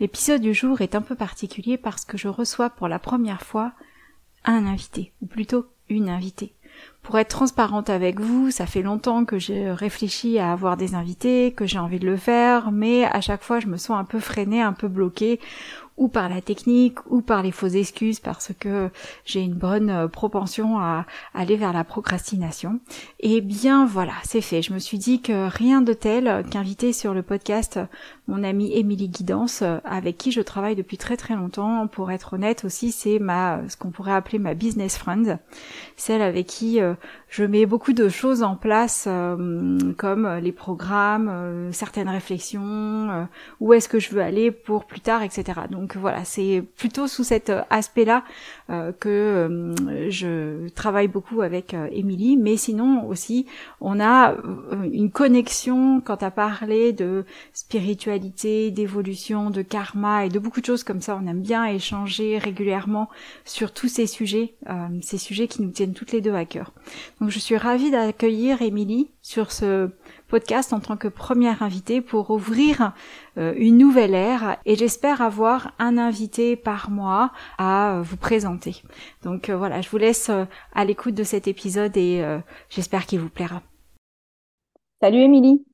L'épisode du jour est un peu particulier parce que je reçois pour la première fois un invité, ou plutôt une invitée. Pour être transparente avec vous, ça fait longtemps que j'ai réfléchi à avoir des invités, que j'ai envie de le faire, mais à chaque fois je me sens un peu freinée, un peu bloquée, ou par la technique ou par les fausses excuses parce que j'ai une bonne euh, propension à aller vers la procrastination. Et bien voilà, c'est fait. Je me suis dit que rien de tel qu'inviter sur le podcast mon amie Émilie Guidance euh, avec qui je travaille depuis très très longtemps. Pour être honnête aussi, c'est ma ce qu'on pourrait appeler ma business friend, celle avec qui euh, je mets beaucoup de choses en place comme les programmes, certaines réflexions, où est-ce que je veux aller pour plus tard, etc. Donc voilà, c'est plutôt sous cet euh, aspect-là euh, que euh, je travaille beaucoup avec Émilie, mais sinon aussi on a une connexion quand à parler de spiritualité, d'évolution, de karma et de beaucoup de choses comme ça. On aime bien échanger régulièrement sur tous ces sujets, ces sujets qui nous tiennent toutes les deux à cœur. Donc je suis ravie d'accueillir Émilie sur ce podcast en tant que première invitée pour ouvrir euh, une nouvelle ère et j'espère avoir un invité par mois à euh, vous présenter. Donc euh, voilà, je vous laisse à l'écoute de cet épisode et j'espère qu'il vous plaira. Salut Émilie.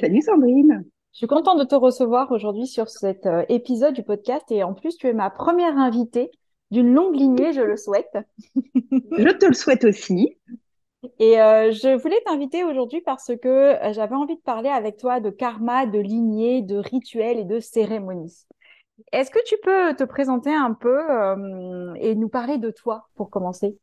Salut Sandrine. Je suis contente de te recevoir aujourd'hui sur cet épisode du podcast et en plus tu es ma première invitée d'une longue lignée, je le souhaite. je te le souhaite aussi. Et euh, je voulais t'inviter aujourd'hui parce que euh, j'avais envie de parler avec toi de karma, de lignée, de rituels et de cérémonies. Est-ce que tu peux te présenter un peu euh, et nous parler de toi pour commencer?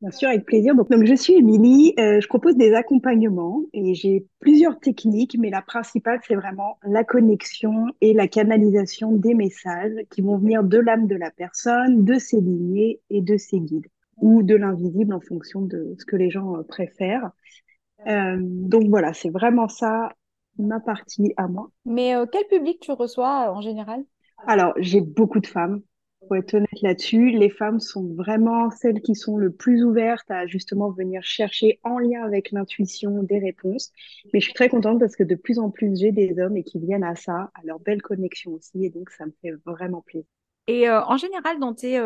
Bien sûr, avec plaisir. Donc, je suis Émilie, je propose des accompagnements et j'ai plusieurs techniques, mais la principale, c'est vraiment la connexion et la canalisation des messages qui vont venir de l'âme de la personne, de ses lignées et de ses guides ou de l'invisible en fonction de ce que les gens euh, préfèrent. Euh, donc voilà, c'est vraiment ça ma partie à moi. Mais euh, quel public tu reçois en général? Alors, j'ai beaucoup de femmes. Pour être honnête là-dessus, les femmes sont vraiment celles qui sont le plus ouvertes à justement venir chercher en lien avec l'intuition des réponses. Mais je suis très contente parce que de plus en plus j'ai des hommes et qui viennent à ça, à leur belle connexion aussi, et donc ça me fait vraiment plaisir. Et en général, dans tes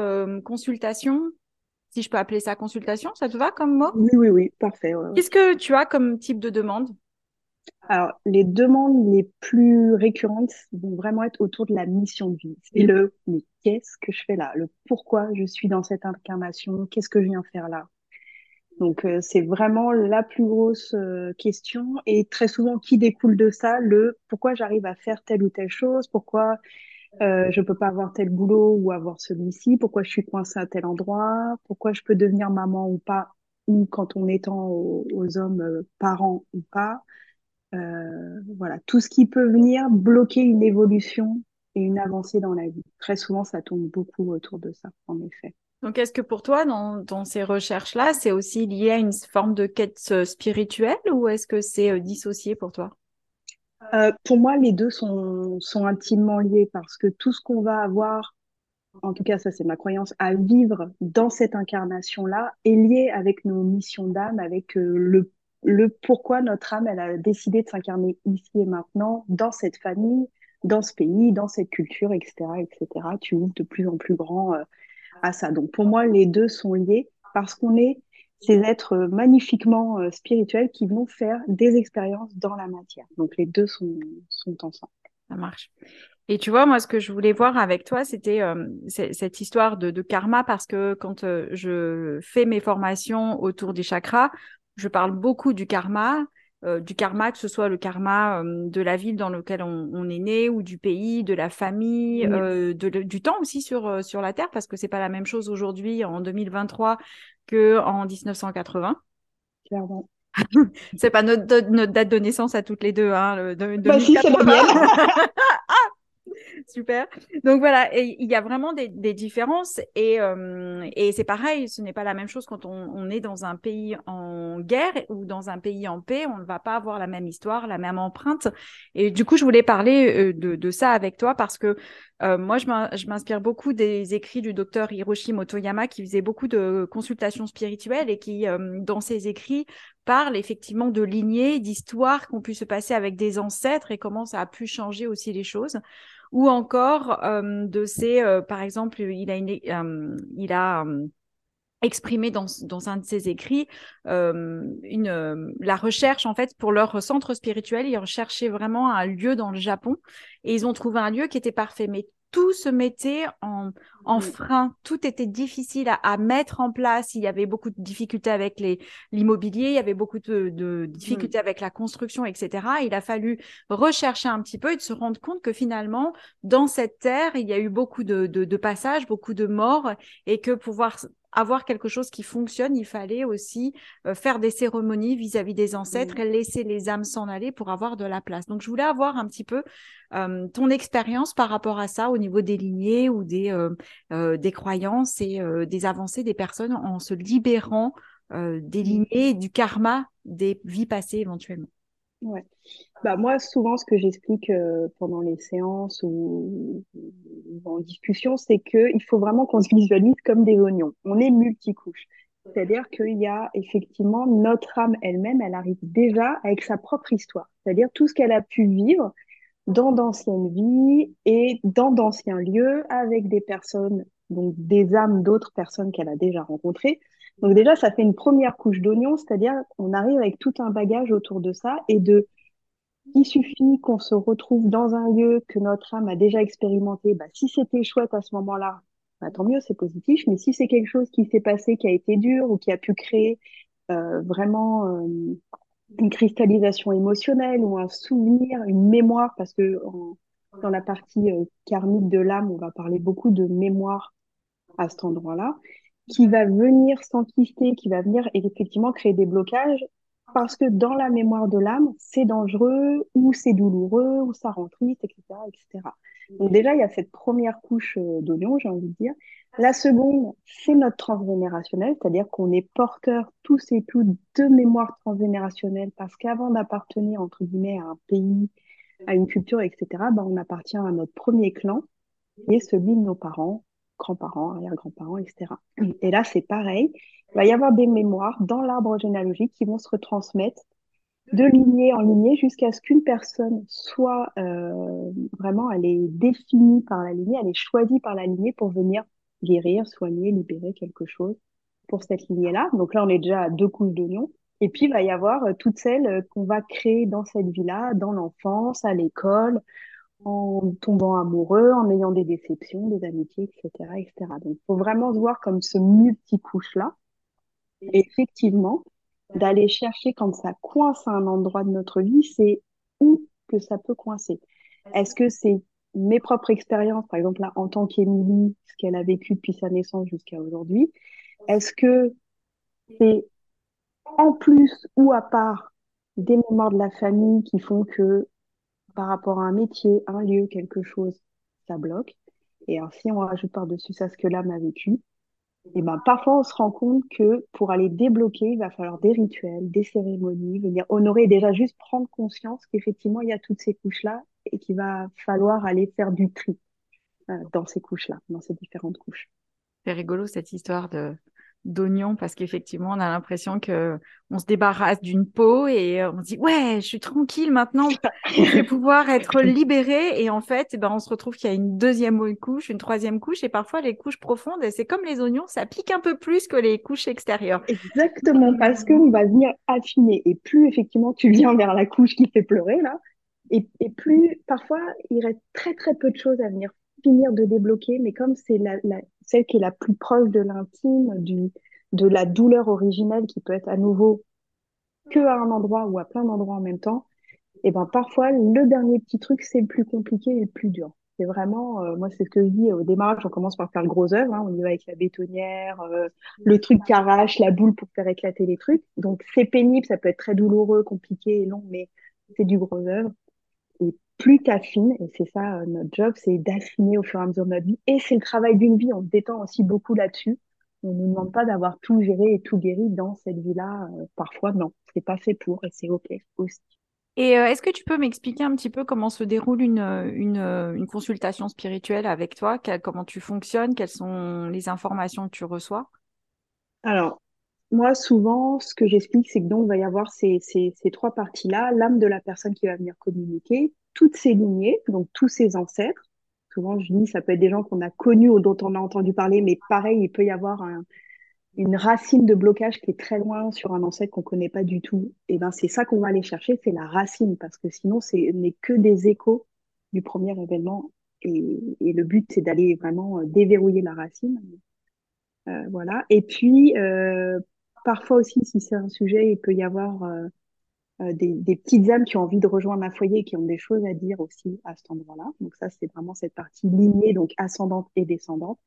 consultations, si je peux appeler ça consultation, ça te va comme mot? Oui, oui, oui, parfait. Qu'est-ce que tu as comme type de demande? Alors, les demandes les plus récurrentes vont vraiment être autour de la mission de vie. C'est le mais qu'est-ce que je fais là? Le pourquoi je suis dans cette incarnation? Qu'est-ce que je viens faire là? Donc euh, c'est vraiment la plus grosse euh, question. Et très souvent qui découle de ça? Le pourquoi j'arrive à faire telle ou telle chose, pourquoi euh, je peux pas avoir tel boulot ou avoir celui-ci, pourquoi je suis coincée à tel endroit, pourquoi je peux devenir maman ou pas, ou quand on étend aux, aux hommes euh, parents ou pas? Euh, voilà, tout ce qui peut venir bloquer une évolution et une avancée dans la vie. Très souvent, ça tourne beaucoup autour de ça, en effet. Donc, est-ce que pour toi, dans, dans ces recherches-là, c'est aussi lié à une forme de quête euh, spirituelle ou est-ce que c'est euh, dissocié pour toi? Euh, pour moi, les deux sont, sont intimement liés parce que tout ce qu'on va avoir, en tout cas ça c'est ma croyance, à vivre dans cette incarnation-là est lié avec nos missions d'âme, avec euh, le, le pourquoi notre âme elle a décidé de s'incarner ici et maintenant, dans cette famille, dans ce pays, dans cette culture, etc., etc. Tu ouvres de plus en plus grand euh, à ça. Donc pour moi, les deux sont liés parce qu'on est ces êtres magnifiquement euh, spirituels qui vont faire des expériences dans la matière. Donc les deux sont, sont ensemble. Ça marche. Et tu vois, moi, ce que je voulais voir avec toi, c'était euh, cette histoire de, de, karma, parce que quand euh, je fais mes formations autour des chakras, je parle beaucoup du karma, euh, du karma, que ce soit le karma euh, de la ville dans laquelle on, est né ou du pays, de la famille, euh, du temps aussi sur, sur la Terre, parce que c'est pas la même chose aujourd'hui en 2023 que en 1980. Clairement. c'est pas notre, notre, date de naissance à toutes les deux, hein, de, bah, si, c'est la Super. Donc voilà, il y a vraiment des, différences et, euh, et c'est pareil, ce n'est pas la même chose quand on, est dans un pays en guerre ou dans un pays en paix, on ne va pas avoir la même histoire, la même empreinte. Et du coup, je voulais parler euh, de, ça avec toi parce que euh, moi, je m'inspire beaucoup des écrits du docteur Hiroshi Motoyama qui faisait beaucoup de consultations spirituelles et qui, dans ses écrits, parle effectivement de lignées, d'histoires qui ont pu se passer avec des ancêtres et comment ça a pu changer aussi les choses ou encore euh, de ces, euh, par exemple, il a, euh, exprimé dans, un de ses écrits la recherche en fait pour leur centre spirituel. Ils recherchaient vraiment un lieu dans le Japon et ils ont trouvé un lieu qui était parfait. Tout se mettait en, en frein, tout était difficile à, mettre en place. Il y avait beaucoup de difficultés avec l'immobilier, il y avait beaucoup de, difficultés avec la construction, etc. Il a fallu rechercher un petit peu et de se rendre compte que finalement, dans cette terre, il y a eu beaucoup de, de passages, beaucoup de morts, et que pouvoir avoir quelque chose qui fonctionne, il fallait aussi euh, faire des cérémonies vis-à-vis des ancêtres et laisser les âmes s'en aller pour avoir de la place. Donc, je voulais avoir un petit peu euh, ton expérience par rapport à ça au niveau des lignées ou des, euh, des croyances et des avancées des personnes en se libérant des lignées, du karma des vies passées éventuellement. Ouais. Bah moi, souvent, ce que j'explique euh, pendant les séances ou, en discussion, c'est qu'il faut vraiment qu'on se visualise comme des oignons. On est multicouches. C'est-à-dire qu'il y a effectivement notre âme elle-même, elle arrive déjà avec sa propre histoire. C'est-à-dire tout ce qu'elle a pu vivre dans d'anciennes vies et dans d'anciens lieux avec des personnes, donc des âmes d'autres personnes qu'elle a déjà rencontrées donc déjà, ça fait une première couche d'oignon, c'est-à-dire qu'on arrive avec tout un bagage autour de ça et de il suffit qu'on se retrouve dans un lieu que notre âme a déjà expérimenté. Bah, si c'était chouette à ce moment-là, bah, tant mieux, c'est positif. Mais si c'est quelque chose qui s'est passé, qui a été dur ou qui a pu créer euh, vraiment euh, une cristallisation émotionnelle ou un souvenir, une mémoire, parce que dans la partie euh, karmique de l'âme, on va parler beaucoup de mémoire à cet endroit-là qui va venir s'enquister, qui va venir effectivement créer des blocages parce que dans la mémoire de l'âme, c'est dangereux ou c'est douloureux ou ça rend triste, etc., etc. Donc déjà, il y a cette première couche euh, d'oignon, j'ai envie de dire. La seconde, c'est notre transgénérationnel, c'est-à-dire qu'on est porteur tous et toutes de mémoire transgénérationnelle parce qu'avant d'appartenir, entre guillemets, à un pays, à une culture, etc., ben, on appartient à notre premier clan, qui est celui de nos parents, grands-parents, arrière-grands-parents, etc. Et là, c'est pareil. Il va y avoir des mémoires dans l'arbre généalogique qui vont se retransmettre de lignée en lignée jusqu'à ce qu'une personne soit euh, vraiment, elle est définie par la lignée, elle est choisie par la lignée pour venir guérir, soigner, libérer quelque chose pour cette lignée-là. Donc là, on est déjà à deux couches d'oignons. Et puis, il va y avoir euh, toutes celles euh, qu'on va créer dans cette vie-là, dans l'enfance, à l'école, en tombant amoureux, en ayant des déceptions, des amitiés, etc., etc. Donc, il faut vraiment se voir comme ce multicouche-là. Effectivement, d'aller chercher quand ça coince à un endroit de notre vie, c'est où que ça peut coincer. Est-ce que c'est mes propres expériences, par exemple là, en tant qu'Émilie, ce qu'elle a vécu depuis sa naissance jusqu'à aujourd'hui? Est-ce que c'est en plus ou à part des mémoires de la famille qui font que par rapport à un métier, un lieu, quelque chose, ça bloque. Et alors, si on rajoute par-dessus ça ce que l'âme a vécu, et ben, parfois on se rend compte que pour aller débloquer, il va falloir des rituels, des cérémonies, venir honorer, déjà juste prendre conscience qu'effectivement il y a toutes ces couches-là et qu'il va falloir aller faire du tri euh, dans ces couches-là, dans ces différentes couches. C'est rigolo cette histoire de d'oignons parce qu'effectivement, on a l'impression que on se débarrasse d'une peau et on se dit ouais, je suis tranquille maintenant, je vais pouvoir être libérée. Et en fait, eh ben on se retrouve qu'il y a une deuxième couche, une troisième couche. Et parfois les couches profondes, c'est comme les oignons, ça pique un peu plus que les couches extérieures. Exactement, parce qu'on va venir affiner. Et plus effectivement tu viens vers la couche qui fait pleurer là, et, et plus parfois il reste très très peu de choses à venir finir de débloquer, mais comme c'est la, celle qui est la plus proche de l'intime, du, de la douleur originelle qui peut être à nouveau que à un endroit ou à plein d'endroits en même temps, et ben parfois le dernier petit truc c'est le plus compliqué et le plus dur. C'est vraiment, euh, moi c'est ce que je dis au démarrage, on commence par faire le gros œuvre, hein, on y va avec la bétonnière, euh, le truc qui arrache, la boule pour faire éclater les trucs. Donc c'est pénible, ça peut être très douloureux, compliqué et long, mais c'est du gros œuvre. Plus tu affines, et c'est ça euh, notre job, c'est d'affiner au fur et à mesure de notre vie. Et c'est le travail d'une vie, on se détend aussi beaucoup là-dessus. On ne nous demande pas d'avoir tout géré et tout guéri dans cette vie-là. Euh, parfois, non, c'est pas fait pour et c'est OK aussi. Et euh, est-ce que tu peux m'expliquer un petit peu comment se déroule une, une, une consultation spirituelle avec toi? Comment tu fonctionnes? Quelles sont les informations que tu reçois? Alors, moi, souvent, ce que j'explique, c'est que donc, il va y avoir ces, ces, ces trois parties-là. L'âme de la personne qui va venir communiquer, toutes ces lignées, donc tous ses ancêtres. Souvent, je dis, ça peut être des gens qu'on a connus ou dont on a entendu parler, mais pareil, il peut y avoir une racine de blocage qui est très loin sur un ancêtre qu'on connaît pas du tout. Et ben, c'est ça qu'on va aller chercher, c'est la racine, parce que sinon, ce n'est que des échos du premier événement. Et, et le but, c'est d'aller vraiment euh, déverrouiller la racine. Euh, voilà. Et puis, euh, parfois aussi, si c'est un sujet, il peut y avoir euh, euh, des, petites âmes qui ont envie de rejoindre un foyer et qui ont des choses à dire aussi à cet endroit-là. Donc ça, c'est vraiment cette partie lignée, donc ascendante et descendante.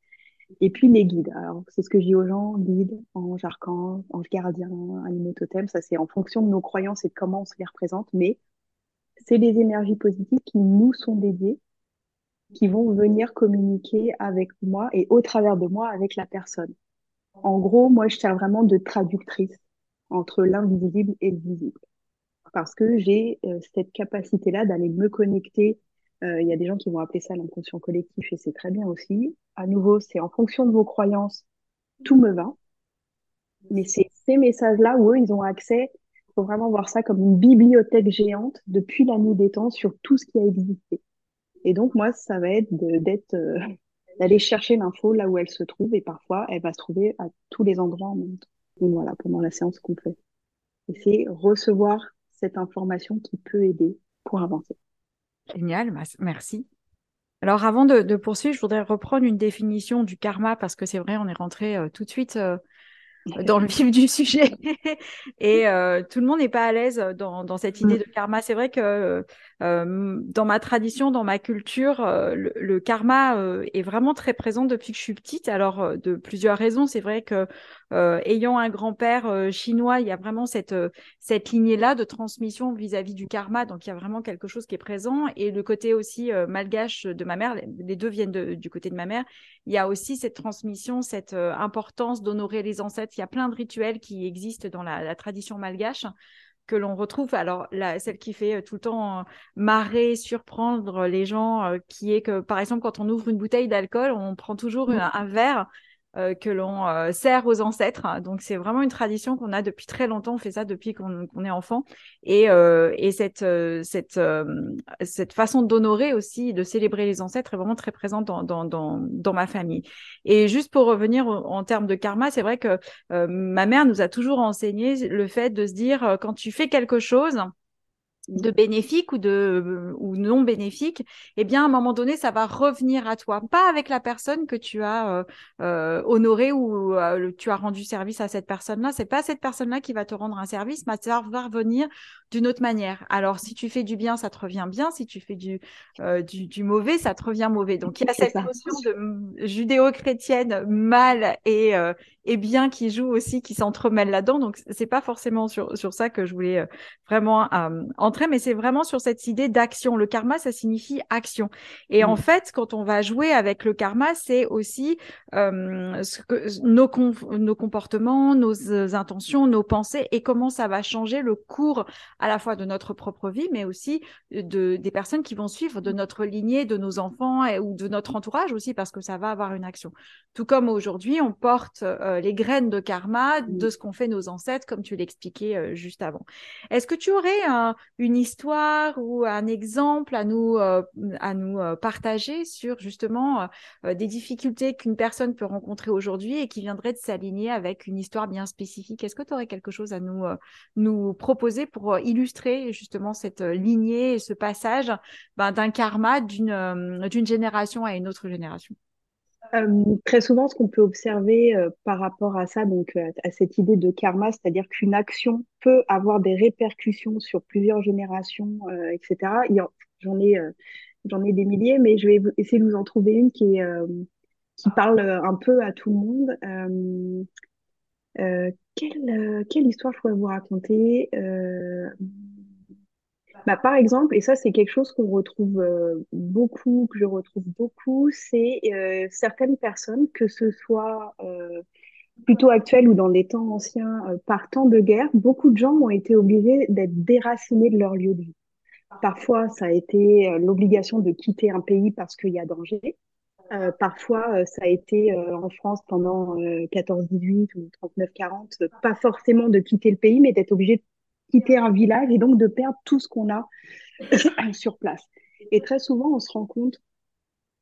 Et puis les guides. Alors, c'est ce que je dis aux gens, guides, anges, archanges, anges gardiens, animaux totems. Ça, c'est en fonction de nos croyances et de comment on se les représente. Mais c'est des énergies positives qui nous sont dédiées, qui vont venir communiquer avec moi et au travers de moi avec la personne. En gros, moi, je sers vraiment de traductrice entre l'invisible et le visible parce que j'ai euh, cette capacité-là d'aller me connecter. Euh, il y a des gens qui vont appeler ça l'inconscient collectif et c'est très bien aussi. À nouveau, c'est en fonction de vos croyances, tout me va. Mais c'est ces messages-là où eux, ils ont accès. Il faut vraiment voir ça comme une bibliothèque géante depuis la nuit des temps sur tout ce qui a existé. Et donc, moi, ça va être d'être, euh, d'aller chercher l'info là où elle se trouve et parfois, elle va se trouver à tous les endroits en même temps. Et voilà, pendant la séance qu'on fait. Et c'est recevoir cette information qui peut aider pour avancer. Génial, merci. Alors avant de, poursuivre, je voudrais reprendre une définition du karma parce que c'est vrai, on est rentré euh, tout de suite euh, dans le vif du sujet et euh, tout le monde n'est pas à l'aise dans, cette idée mm. de karma. C'est vrai que dans ma tradition, dans ma culture, le, karma est vraiment très présent depuis que je suis petite. Alors de plusieurs raisons, c'est vrai que euh, ayant un grand-père euh, chinois, il y a vraiment cette, euh, cette lignée-là de transmission vis-à-vis du karma. Donc, il y a vraiment quelque chose qui est présent. Et le côté aussi malgache de ma mère, les deux viennent du côté de ma mère, il y a aussi cette transmission, cette importance d'honorer les ancêtres. Il y a plein de rituels qui existent dans la, la tradition malgache que l'on retrouve. Alors, la, celle qui fait tout le temps marrer, surprendre les gens, qui est que, par exemple, quand on ouvre une bouteille d'alcool, on prend toujours mmh. un verre euh, que l'on euh, sert aux ancêtres. Donc c'est vraiment une tradition qu'on a depuis très longtemps. On fait ça depuis qu'on est enfant. Et, euh, et cette, cette, cette façon d'honorer aussi, de célébrer les ancêtres est vraiment très présente dans, dans, dans, dans ma famille. Et juste pour revenir en termes de karma, c'est vrai que ma mère nous a toujours enseigné le fait de se dire quand tu fais quelque chose, de bénéfique ou de ou non bénéfique, eh bien à un moment donné ça va revenir à toi, pas avec la personne que tu as euh, euh honorée ou euh, tu as rendu service à cette personne-là, c'est pas cette personne-là qui va te rendre un service, mais ça va revenir d'une autre manière. Alors si tu fais du bien, ça te revient bien, si tu fais du euh, du, du, mauvais, ça te revient mauvais. Donc il y a cette notion de judéo-chrétienne mal et et bien qui joue aussi, qui s'entremêle là-dedans. Donc c'est pas forcément sur sur ça que je voulais vraiment mais c'est vraiment sur cette idée d'action. Le karma, ça signifie action. Et en mm. fait, quand on va jouer avec le karma, c'est aussi euh, ce que, nos, nos comportements, nos euh, intentions, nos pensées et comment ça va changer le cours à la fois de notre propre vie, mais aussi de, des personnes qui vont suivre de notre lignée, de nos enfants et, ou de notre entourage aussi, parce que ça va avoir une action. Tout comme aujourd'hui, on porte euh, les graines de karma mm. de ce qu'ont fait nos ancêtres, comme tu l'expliquais euh, juste avant. Est-ce que tu aurais un, une histoire ou un exemple à nous, euh, à nous partager sur justement des difficultés qu'une personne peut rencontrer aujourd'hui et qui viendrait de s'aligner avec une histoire bien spécifique? Est-ce que tu aurais quelque chose à nous, nous proposer pour illustrer justement cette lignée et ce passage ben, d'un karma d'une d'une génération à une autre génération euh, très souvent, ce qu'on peut observer euh, par rapport à ça, donc euh, à cette idée de karma, c'est-à-dire qu'une action peut avoir des répercussions sur plusieurs générations, etc. J'en ai, j'en ai des milliers, mais je vais essayer de vous en trouver une qui parle un peu à tout le monde. Quelle, quelle histoire je pourrais vous raconter bah, par exemple, et ça c'est quelque chose qu'on retrouve euh, beaucoup, que je retrouve beaucoup, c'est euh, certaines personnes, que ce soit euh, plutôt actuelles ou dans des temps anciens, partant de guerre, beaucoup de gens ont été obligés d'être déracinés de leur lieu de vie. Parfois, ça a été l'obligation de quitter un pays parce qu'il y a danger. Parfois, ça a été en France pendant 14-18 ou 39-40, pas forcément de quitter le pays, mais d'être obligé de quitter un village et donc de perdre tout ce qu'on a sur place. Et très souvent, on se rend compte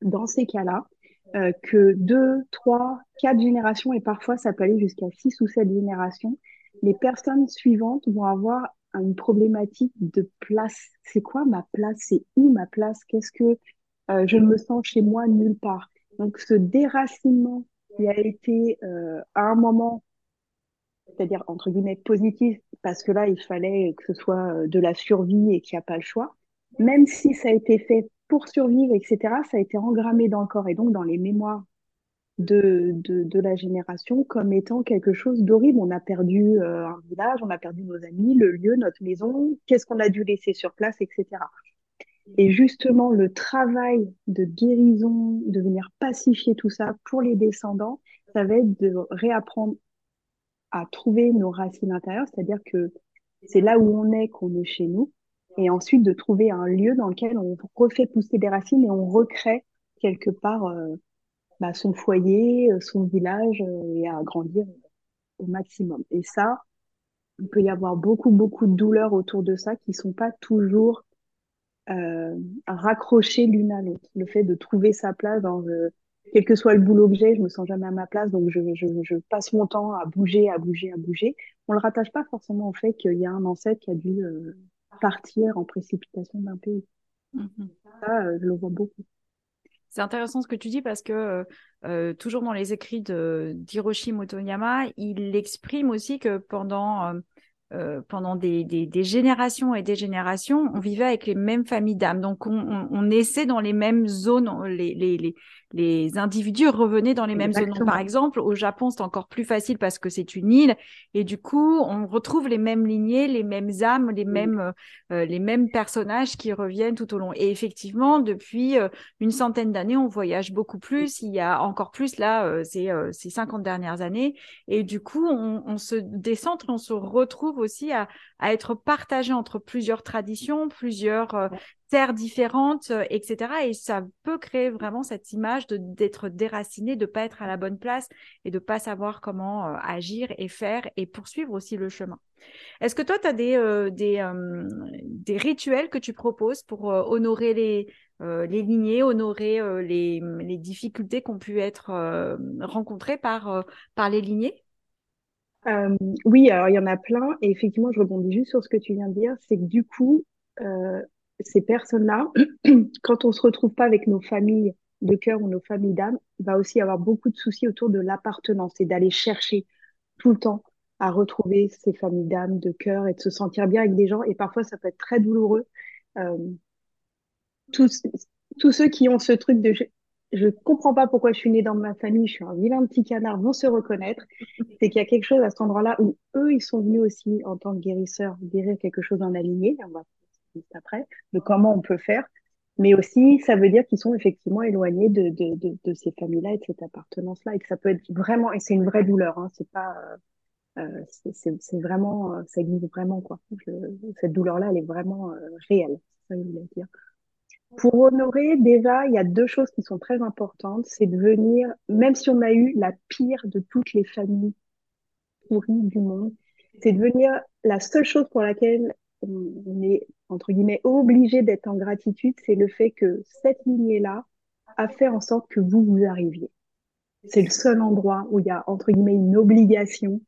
dans ces cas-là euh, que deux, trois, quatre générations, et parfois ça peut aller jusqu'à six ou sept générations, les personnes suivantes vont avoir une problématique de place. C'est quoi ma place? C'est où ma place? Qu'est-ce que euh, je me sens chez moi nulle part Donc ce déracinement qui a été euh, à un moment c'est-à-dire entre guillemets positif, parce que là, il fallait que ce soit euh, de la survie et qu'il n'y a pas le choix. Même si ça a été fait pour survivre, etc., ça a été engrammé dans le corps et donc dans les mémoires de, de, de la génération comme étant quelque chose d'horrible. On a perdu euh, un village, on a perdu nos amis, le lieu, notre maison, qu'est-ce qu'on a dû laisser sur place, etc. Et justement, le travail de guérison, de venir pacifier tout ça pour les descendants, ça va être de réapprendre à trouver nos racines intérieures, c'est-à-dire que c'est là où on est qu'on est chez nous, et ensuite de trouver un lieu dans lequel on refait pousser des racines et on recrée quelque part euh, bah, son foyer, euh, son village, euh, et à grandir au maximum. Et ça, il peut y avoir beaucoup, beaucoup de douleurs autour de ça qui sont pas toujours euh, raccrochées l'une à l'autre. Le fait de trouver sa place dans quel que soit le boulot que j'ai, je me sens jamais à ma place, donc je, je, je, passe mon temps à bouger, à bouger, à bouger. On le rattache pas forcément au fait qu'il y a un ancêtre qui a dû euh, partir en précipitation d'un pays. Mm-hmm. Ça, euh, je le vois beaucoup. C'est intéressant ce que tu dis parce que euh, toujours dans les écrits de d'Hiroshi Motoyama, il exprime aussi que pendant euh, pendant des, des, générations et des générations, on vivait avec les mêmes familles d'âmes. Donc, on, on, on, naissait dans les mêmes zones, les, les, les, les individus revenaient dans les mêmes zones. par exemple, au Japon, c'est encore plus facile parce que c'est une île et du coup, on retrouve les mêmes lignées, les mêmes âmes, les mêmes euh, euh, les mêmes personnages qui reviennent tout au long. Et effectivement, depuis euh, une centaine d'années, on voyage beaucoup plus. Il y a encore plus là ces ces 50 dernières années et du coup, on, on se décentre, on se retrouve aussi à, à être partagé entre plusieurs traditions, plusieurs terres différentes, euh, etc. Et ça peut créer vraiment cette image de d'être déraciné, de pas être à la bonne place et de pas savoir comment euh, agir et faire et poursuivre aussi le chemin. Est-ce que toi, tu as des, euh, des, des, rituels que tu proposes pour honorer les, les lignées, honorer les, les, difficultés qui ont pu être rencontrées par, par les lignées? Oui, alors il y en a plein. Et effectivement, je rebondis juste sur ce que tu viens de dire. C'est que du coup, ces personnes-là, quand on se retrouve pas avec nos familles de cœur ou nos familles d'âme, va aussi avoir beaucoup de soucis autour de l'appartenance et d'aller chercher tout le temps à retrouver ces familles d'âme, de cœur et de se sentir bien avec des gens. Et parfois, ça peut être très douloureux. Euh, tous, tous ceux qui ont ce truc de je, comprends pas pourquoi je suis née dans ma famille, je suis un vilain petit canard, vont se reconnaître. C'est qu'il y a quelque chose à cet endroit-là où eux, ils sont venus aussi en tant que guérisseurs guérir quelque chose en aligné. On va après, de comment on peut faire. Mais aussi, ça veut dire qu'ils sont effectivement éloignés de, de, de, de ces familles-là et de cette appartenance-là, et que ça peut être vraiment, et c'est une vraie douleur, hein, c'est pas, euh, euh c'est vraiment, euh, ça existe vraiment, quoi. cette douleur-là, elle est vraiment euh, réelle, c'est ça que je voulais dire. Pour honorer, déjà, il y a deux choses qui sont très importantes. C'est de venir, même si on a eu la pire de toutes les familles pourries du monde, c'est de venir, la seule chose pour laquelle on est entre guillemets obligé d'être en gratitude, c'est le fait que cette lignée-là a fait en sorte que vous vous arriviez. C'est le seul endroit où il y a entre guillemets une obligation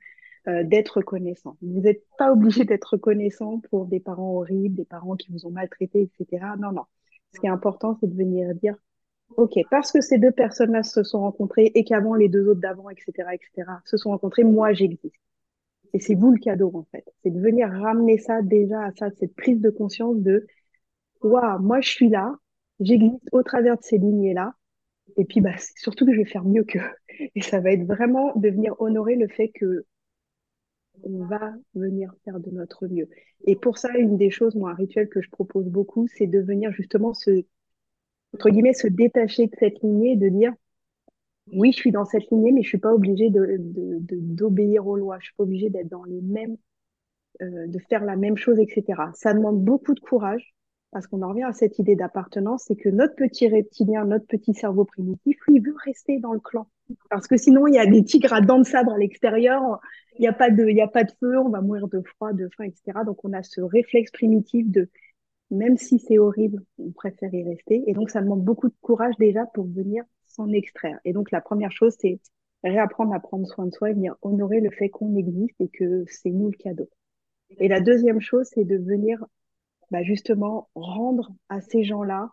euh, d'être reconnaissant. Vous n'êtes pas obligé d'être reconnaissant pour des parents horribles, des parents qui vous ont maltraité, etc. Non, non. Ce qui est important, c'est de venir dire, ok, parce que ces deux personnes-là se sont rencontrées et qu'avant les deux autres d'avant, etc., etc., se sont rencontrées, moi j'existe. Et c'est vous le cadeau, en fait. C'est de venir ramener ça déjà à ça, cette prise de conscience de, waouh, moi, je suis là, j'existe au travers de ces lignées-là. Et puis, bah, surtout que je vais faire mieux qu'eux. Et ça va être vraiment de venir honorer le fait que on va venir faire de notre mieux. Et pour ça, une des choses, moi, un rituel que je propose beaucoup, c'est de venir justement se, entre guillemets, se détacher de cette lignée de dire, oui, je suis dans cette lignée, mais je suis pas obligée de, d'obéir aux lois. Je suis pas obligée d'être dans les mêmes, euh, de faire la même chose, etc. Ça demande beaucoup de courage parce qu'on en revient à cette idée d'appartenance, c'est que notre petit reptilien, notre petit cerveau primitif, lui, veut rester dans le clan. Parce que sinon, il y a des tigres à dents de sabre à l'extérieur, il n'y a pas de, il y a pas de feu, on va mourir de froid, de faim, etc. Donc, on a ce réflexe primitif de, même si c'est horrible, on préfère y rester. Et donc, ça demande beaucoup de courage déjà pour venir s'en extraire. Et donc, la première chose, c'est réapprendre à prendre soin de soi et venir honorer le fait qu'on existe et que c'est nous le cadeau. Et la deuxième chose, c'est de venir bah justement rendre à ces gens-là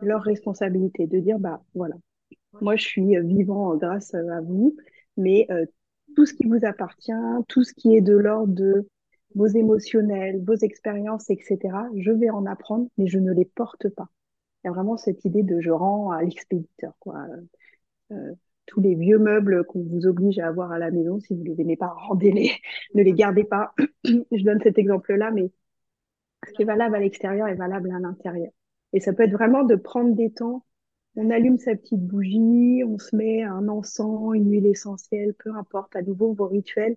leur responsabilité, de dire bah voilà, moi je suis vivant grâce à vous, mais euh, tout ce qui vous appartient, tout ce qui est de l'ordre de vos émotionnels, vos expériences, etc., je vais en apprendre, mais je ne les porte pas. Il y a vraiment cette idée de je rends à l'expéditeur, quoi. Euh, tous les vieux meubles qu'on vous oblige à avoir à la maison, si vous les aimez pas, rendez-les, ne les gardez pas. je donne cet exemple-là, mais ce qui est valable à l'extérieur est valable à l'intérieur. Et ça peut être vraiment de prendre des temps. On allume sa petite bougie, on se met un encens, une huile essentielle, peu importe. À nouveau, vos rituels,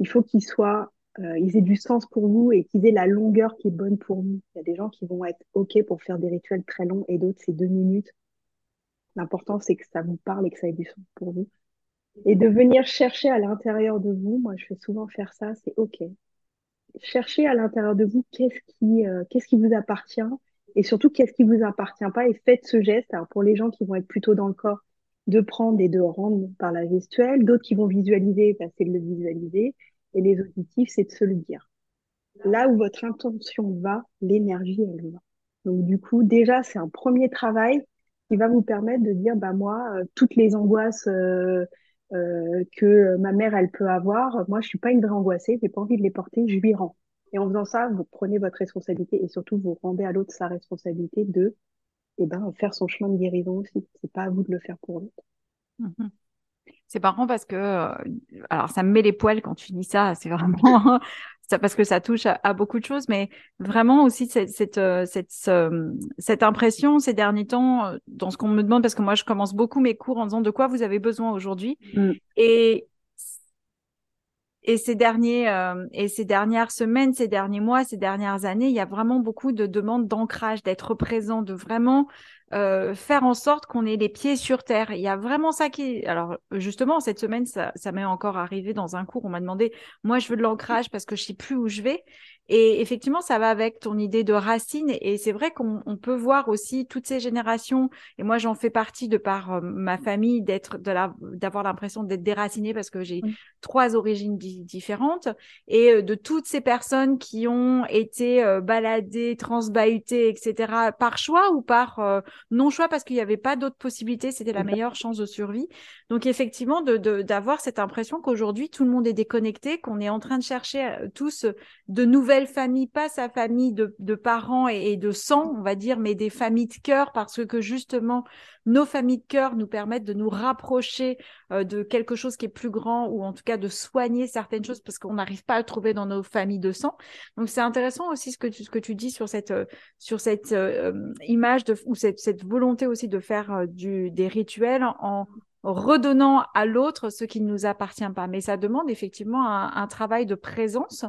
il faut qu'ils soient, euh, aient du sens pour vous et qu'ils aient la longueur qui est bonne pour vous. Il y a des gens qui vont être OK pour faire des rituels très longs et d'autres, c'est deux minutes. L'important, c'est que ça vous parle et que ça ait du sens pour vous. Et de venir chercher à l'intérieur de vous, moi, je fais souvent faire ça, c'est OK cherchez à l'intérieur de vous qu'est-ce qui, euh, qu'est-ce qui vous appartient et surtout qu'est-ce qui vous appartient pas? Et faites ce geste. Alors pour les gens qui vont être plutôt dans le corps, de prendre et de rendre par la gestuelle, d'autres qui vont visualiser, bah, c'est de le visualiser et les auditifs, c'est de se le dire. Là où votre intention va, l'énergie elle va. Donc du coup, déjà c'est un premier travail qui va vous permettre de dire bah moi euh, toutes les angoisses euh, euh, que ma mère elle peut avoir. Moi, je suis pas une vraie angoissée, j'ai pas envie de les porter, je lui rends. Et en faisant ça, vous prenez votre responsabilité et surtout vous rendez à l'autre sa responsabilité de, eh ben, faire son chemin de guérison aussi. C'est pas à vous de le faire pour l'autre. Mmh c'est marrant parce que, euh, alors ça me met les poils quand tu dis ça, c'est vraiment, parce que ça touche à, beaucoup de choses, mais vraiment aussi cette, cette, euh, cette, cette impression ces derniers temps, euh, dans ce qu'on me demande, parce que moi je commence beaucoup mes cours en disant de quoi vous avez besoin aujourd'hui? Mm. Et et ces derniers euh, et ces dernières semaines, ces derniers mois, ces dernières années, il y a vraiment beaucoup de demandes d'ancrage, d'être présent, de vraiment euh, faire en sorte qu'on ait les pieds sur terre. Il y a vraiment ça qui. Alors justement, cette semaine, ça, ça m'est encore arrivé dans un cours. On m'a demandé, moi, je veux de l'ancrage parce que je sais plus où je vais. Et effectivement, ça va avec ton idée de racine. Et c'est vrai qu'on peut voir aussi toutes ces générations. Et moi, j'en fais partie de par euh, ma famille d'être, d'avoir l'impression d'être déracinée parce que j'ai trois origines différentes. Et euh, de toutes ces personnes qui ont été euh, baladées, transbahutées, etc. par choix ou par non choix parce qu'il n'y avait pas d'autres possibilités. C'était la meilleure chance de survie. Donc effectivement, de, d'avoir cette impression qu'aujourd'hui tout le monde est déconnecté, qu'on est en train de chercher tous de nouvelles famille, pas sa famille de, parents et, de sang, on va dire, mais des familles de cœur, parce que justement, nos familles de cœur nous permettent de nous rapprocher euh, de quelque chose qui est plus grand, ou en tout cas de soigner certaines choses, parce qu'on n'arrive pas à trouver dans nos familles de sang. Donc c'est intéressant aussi ce que tu, ce que tu dis sur cette, euh, sur cette euh, image, de, ou cette, cette volonté aussi de faire du, des rituels en redonnant à l'autre ce qui ne nous appartient pas. Mais ça demande effectivement un travail de présence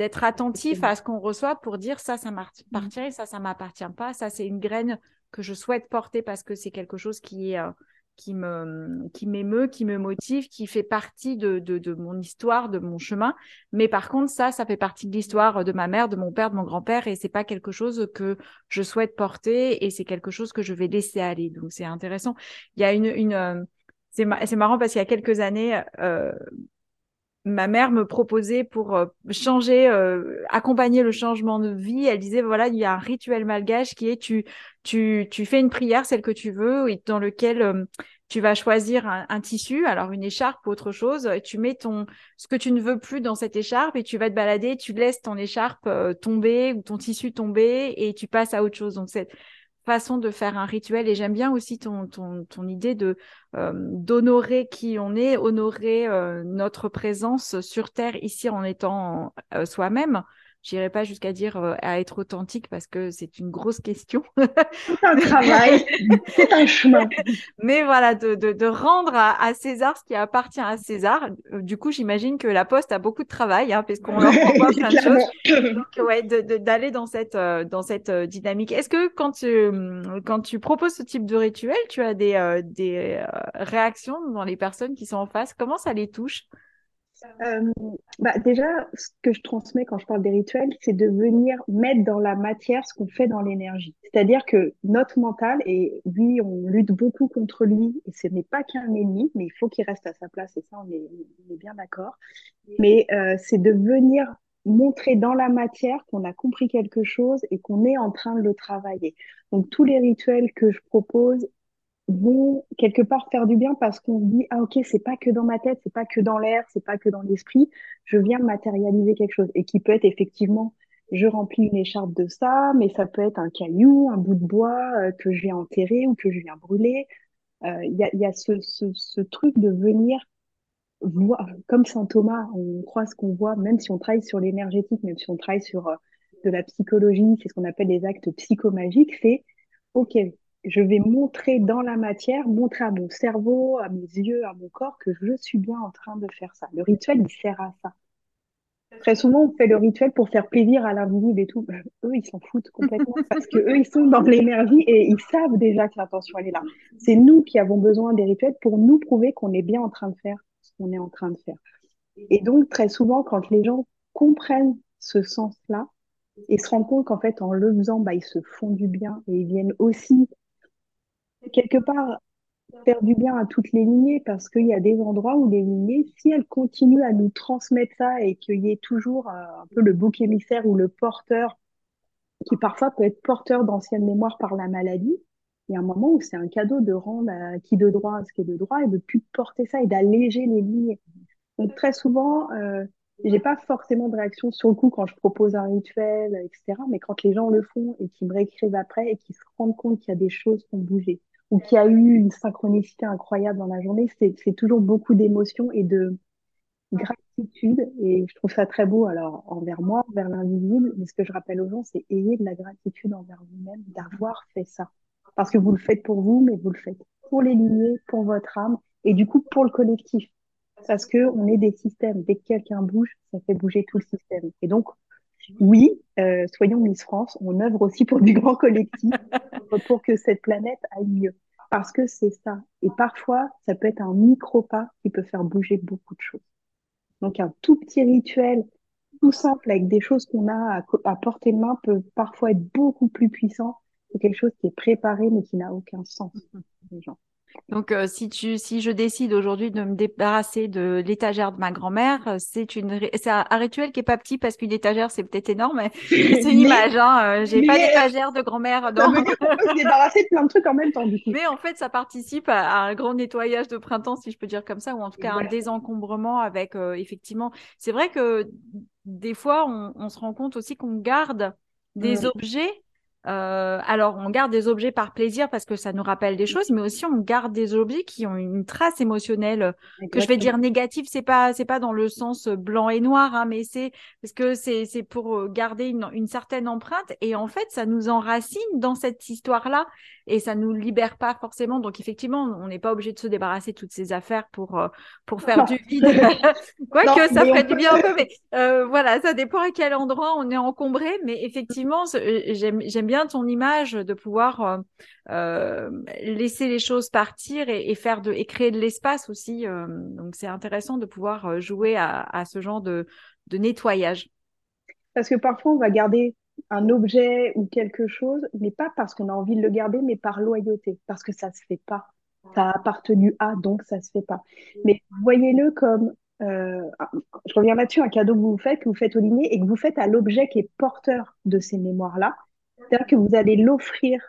d'être attentif à ce qu'on reçoit pour dire ça, ça m'appartient, mmh. ça, ça m'appartient pas, ça, c'est une graine que je souhaite porter parce que c'est quelque chose qui est, euh, qui me, qui m'émeut, qui me motive, qui fait partie de, de, mon histoire, de mon chemin. Mais par contre, ça, ça fait partie de l'histoire de ma mère, de mon père, de mon grand-père, et c'est pas quelque chose que je souhaite porter, et c'est quelque chose que je vais laisser aller. Donc c'est intéressant. Il y a une, une euh, c'est, marrant parce qu'il y a quelques années, euh, ma mère me proposait pour euh, changer, euh, accompagner le changement de vie. Elle disait voilà, il y a un rituel malgache qui est tu tu tu fais une prière, celle que tu veux, et dans lequel tu vas choisir un, tissu, alors une écharpe ou autre chose. Tu mets ton ce que tu ne veux plus dans cette écharpe et tu vas te balader. Tu laisses ton écharpe tomber ou ton tissu tomber et tu passes à autre chose. Donc façon de faire un rituel. Et j'aime bien aussi ton, idée de euh, d'honorer qui on est, honorer euh, notre présence sur Terre ici en étant euh, soi-même. J'irai pas jusqu'à dire euh, à être authentique parce que c'est une grosse question. c'est un travail, c'est un chemin. Mais voilà, de, de, de rendre à, à, César ce qui appartient à César. Euh, du coup, j'imagine que la Poste a beaucoup de travail, hein, parce qu'on leur envoie plein de choses. Donc, ouais, d'aller dans cette, euh, dans cette dynamique. Est-ce que quand tu, quand tu proposes ce type de rituel, tu as des, des réactions dans les personnes qui sont en face? Comment ça les touche? Euh, bah déjà, ce que je transmets quand je parle des rituels, c'est de venir mettre dans la matière ce qu'on fait dans l'énergie. C'est-à-dire que notre mental, et oui, on lutte beaucoup contre lui, et ce n'est pas qu'un ennemi, mais il faut qu'il reste à sa place, et ça, on est, on est bien d'accord. Mais euh, c'est de venir montrer dans la matière qu'on a compris quelque chose et qu'on est en train de le travailler. Donc tous les rituels que je propose, vont quelque part faire du bien parce qu'on dit ah ok c'est pas que dans ma tête c'est pas que dans l'air c'est pas que dans l'esprit je viens matérialiser quelque chose. Et qui peut être effectivement je remplis une écharpe de ça mais ça peut être un caillou un bout de bois euh, que je viens enterrer ou que je viens brûler. Euh, il y, a, y a ce, ce, ce, truc de venir voir comme saint Thomas on croit ce qu'on voit même si on travaille sur l'énergétique même si on travaille sur euh, de la psychologie c'est ce qu'on appelle les actes psychomagiques c'est ok je vais montrer dans la matière, montrer à mon cerveau, à mes yeux, à mon corps que je suis bien en train de faire ça. Le rituel, il sert à ça. Très souvent, on fait le rituel pour faire plaisir à l'invisible et tout. Eux, ils s'en foutent complètement parce que eux, ils sont dans l'énergie et ils savent déjà que l'intention, elle est là. C'est nous qui avons besoin des rituels pour nous prouver qu'on est bien en train de faire ce qu'on est en train de faire. Et donc, très souvent, quand les gens comprennent ce sens-là et se rendent compte qu'en fait, en le faisant, bah, ils se font du bien et ils viennent aussi quelque part faire du bien à toutes les lignées parce qu'il y a des endroits où les lignées, si elles continuent à nous transmettre ça et qu'il y ait toujours euh, un peu le bouc émissaire ou le porteur qui parfois peut être porteur d'anciennes mémoires par la maladie, il y a un moment où c'est un cadeau de rendre à qui de droit à ce qui est de droit et de plus porter ça et d'alléger les lignées. Donc très souvent, euh, j'ai pas forcément de réaction sur le coup quand je propose un rituel, etc. Mais quand les gens le font et qu'ils me réécrivent après et qu'ils se rendent compte qu'il y a des choses qui ont bougé ou qu'il y a eu une synchronicité incroyable dans la journée, c'est toujours beaucoup d'émotions et de gratitude. Et je trouve ça très beau, alors envers moi, envers l'invisible. Mais ce que je rappelle aux gens, c'est ayez de la gratitude envers vous-même d'avoir fait ça. Parce que vous le faites pour vous, mais vous le faites pour les lignées, pour votre âme et du coup pour le collectif. Parce que on est des systèmes. Dès que quelqu'un bouge, ça fait bouger tout le système. Et donc, oui, euh, soyons Miss France, on œuvre aussi pour du grand collectif, pour que cette planète aille mieux. Parce que c'est ça. Et parfois, ça peut être un micro pas qui peut faire bouger beaucoup de choses. Donc un tout petit rituel, tout simple, avec des choses qu'on a à, à, portée de main, peut parfois être beaucoup plus puissant que quelque chose qui est préparé mais qui n'a aucun sens. Les gens. Donc, euh, si tu, si je décide aujourd'hui de me débarrasser de l'étagère de ma grand-mère, euh, c'est une, c'est un, rituel qui est pas petit parce qu'une étagère c'est peut-être énorme, mais c'est une image. Hein, euh, J'ai pas d'étagère de grand-mère. Donc... on peut se débarrasser de plein de trucs en même temps. Du coup. Mais en fait, ça participe à, un grand nettoyage de printemps, si je peux dire comme ça, ou en tout cas un désencombrement avec effectivement. C'est vrai que des fois, on, on, se rend compte aussi qu'on garde des objets euh, alors, on garde des objets par plaisir parce que ça nous rappelle des choses, mais aussi on garde des objets qui ont une trace émotionnelle que je vais dire négative. C'est pas, c'est pas dans le sens blanc et noir, hein, mais c'est parce que c'est, c'est pour euh, garder une, une, certaine empreinte et en fait, ça nous enracine dans cette histoire-là et ça nous libère pas forcément. Donc, effectivement, on n'est pas obligé de se débarrasser de toutes ces affaires pour euh, pour faire du vide. Quoique ça ferait du bien un peu, mais euh, voilà, ça dépend à quel endroit on est encombré. Mais effectivement, j'aime, j'aime bien ton image de pouvoir euh, euh, laisser les choses partir et, faire de et créer de l'espace aussi. Euh, donc c'est intéressant de pouvoir jouer à, ce genre de, de nettoyage. Parce que parfois on va garder un objet ou quelque chose, mais pas parce qu'on a envie de le garder, mais par loyauté, parce que ça se fait pas. Ça a appartenu à, donc ça se fait pas. Mais voyez-le comme, je reviens là-dessus, un cadeau que vous faites, que vous faites au ligné et que vous faites à l'objet qui est porteur de ces mémoires-là. C'est-à-dire que vous allez l'offrir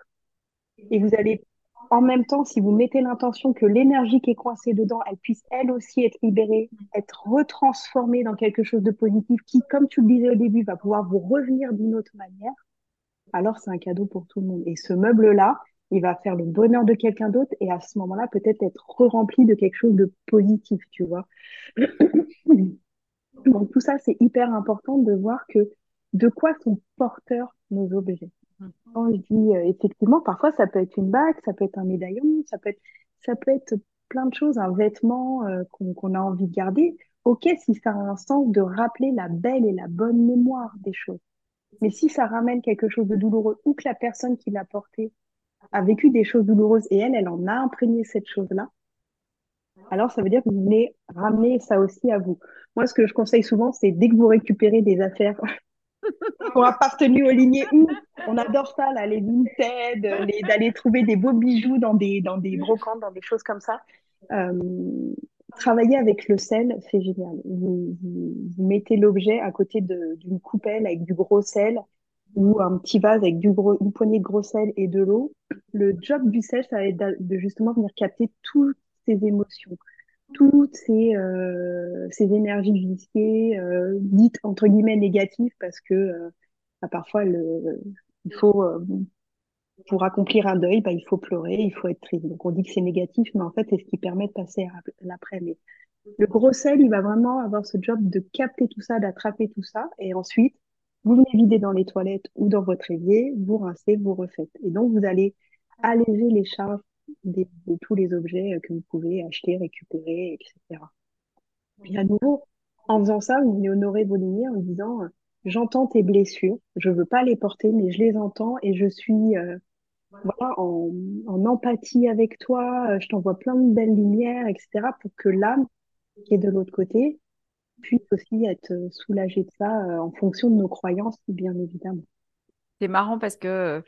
et vous allez, en même temps, si vous mettez l'intention que l'énergie qui est coincée dedans, elle puisse elle aussi être libérée, être retransformée dans quelque chose de positif qui, comme tu le disais au début, va pouvoir vous revenir d'une autre manière. alors c'est un cadeau pour tout le monde. Et ce meuble-là, il va faire le bonheur de quelqu'un d'autre et à ce moment-là, peut-être être re-rempli de quelque chose de positif, tu vois. Donc tout ça, c'est hyper important de voir que de quoi sont porteurs nos objets. Quand je dis effectivement, parfois ça peut être une bague, ça peut être un médaillon, ça peut être, ça peut être plein de choses, un vêtement euh, qu'on a envie de garder. Ok, si ça a un sens de rappeler la belle et la bonne mémoire des choses. Mais si ça ramène quelque chose de douloureux ou que la personne qui l'a porté a vécu des choses douloureuses et elle, elle en a imprégné cette chose-là, alors ça veut dire que vous venez ramener ça aussi à vous. Moi, ce que je conseille souvent, c'est dès que vous récupérez des affaires qui ont appartenu aux lignées où on adore ça, là, les vintage, d'aller trouver des beaux bijoux dans des, dans brocantes, dans des choses comme ça. Euh, travailler avec le sel, c'est génial. Vous, mettez l'objet à côté d'une coupelle avec du gros sel ou un petit vase avec une poignée de gros sel et de l'eau. Le job du sel, ça va être de justement venir capter toutes ces émotions, toutes ces, euh, énergies viciées, euh, dites entre guillemets négatives, parce que euh, bah, parfois il faut pour accomplir un deuil, bah, il faut pleurer, il faut être triste. Donc on dit que c'est négatif, mais en fait c'est ce qui permet de passer à l'après. Mais le gros sel, il va vraiment avoir ce job de capter tout ça, d'attraper tout ça, et ensuite vous venez vider dans les toilettes ou dans votre évier, vous rincez, vous refaites. Et donc vous allez alléger les charges de, tous les objets que vous pouvez acheter, récupérer, etc. Puis à nouveau, en faisant ça, vous venez honorer vos lignées en disant j'entends tes blessures, je veux pas les porter, mais je les entends et je suis euh, voilà, en, en, empathie avec toi, je t'envoie plein de belles lumières, etc. pour que l'âme qui est de l'autre côté puisse aussi être soulagée de ça euh, en fonction de nos croyances, bien évidemment. C'est marrant parce que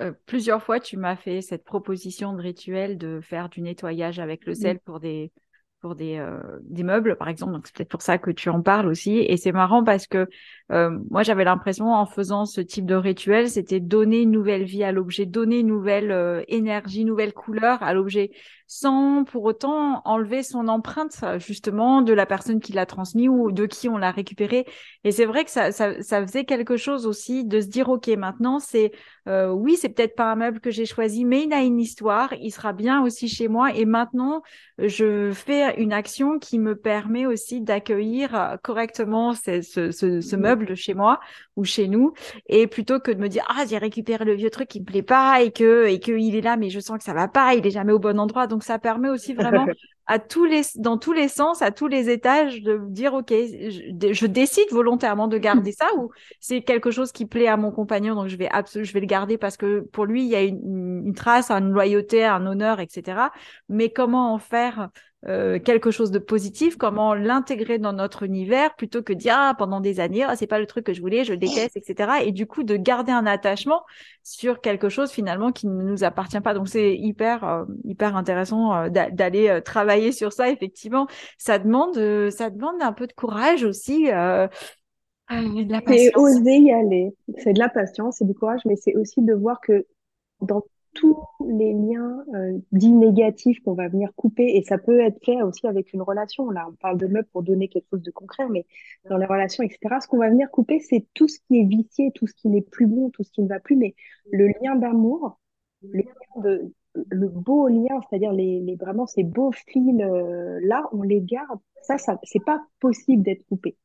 euh, plusieurs fois, tu m'as fait cette proposition de rituel de faire du nettoyage avec le sel pour des pour des, euh, des meubles, par exemple. Donc, c'est peut-être pour ça que tu en parles aussi. Et c'est marrant parce que euh, moi, j'avais l'impression, en faisant ce type de rituel, c'était donner une nouvelle vie à l'objet, donner une nouvelle énergie, nouvelle couleur à l'objet sans pour autant enlever son empreinte justement de la personne qui l'a transmis ou de qui on l'a récupéré. Et c'est vrai que ça, ça, ça, faisait quelque chose aussi de se dire ok maintenant c'est euh, oui c'est peut-être pas un meuble que j'ai choisi mais il a une histoire, il sera bien aussi chez moi. Et maintenant je fais une action qui me permet aussi d'accueillir correctement ce, ce, ce, ce meuble chez moi ou chez nous et plutôt que de me dire ah j'ai récupéré le vieux truc qui me plaît pas et que et que il est là mais je sens que ça va pas, il est jamais au bon endroit donc ça permet aussi vraiment à tous les, dans tous les sens, à tous les étages, de dire ok, je, décide volontairement de garder ça ou c'est quelque chose qui plaît à mon compagnon, donc je vais je vais le garder parce que pour lui il y a une, une trace, une loyauté, un honneur, etc. Mais comment en faire euh, quelque chose de positif, comment l'intégrer dans notre univers plutôt que dire ah, pendant des années ah, c'est pas le truc que je voulais, je le décaisse, etc. Et du coup de garder un attachement sur quelque chose finalement qui ne nous appartient pas. Donc c'est hyper euh, hyper intéressant euh, d'aller travailler sur ça. Effectivement, ça demande ça demande un peu de courage aussi. c'est oser y aller. C'est de la patience, c'est du courage, mais c'est aussi de voir que dans tous les liens euh, dits négatifs qu'on va venir couper, et ça peut être fait aussi avec une relation. Là, on parle de meubles pour donner quelque chose de concret, mais dans les relations, etc., ce qu'on va venir couper, c'est tout ce qui est vicié, tout ce qui n'est plus bon, tout ce qui ne va plus, mais le lien d'amour, le, de, le beau lien, c'est-à-dire les, les, vraiment ces beaux fils euh, là, on les garde. Ça, ça c'est pas possible d'être coupé.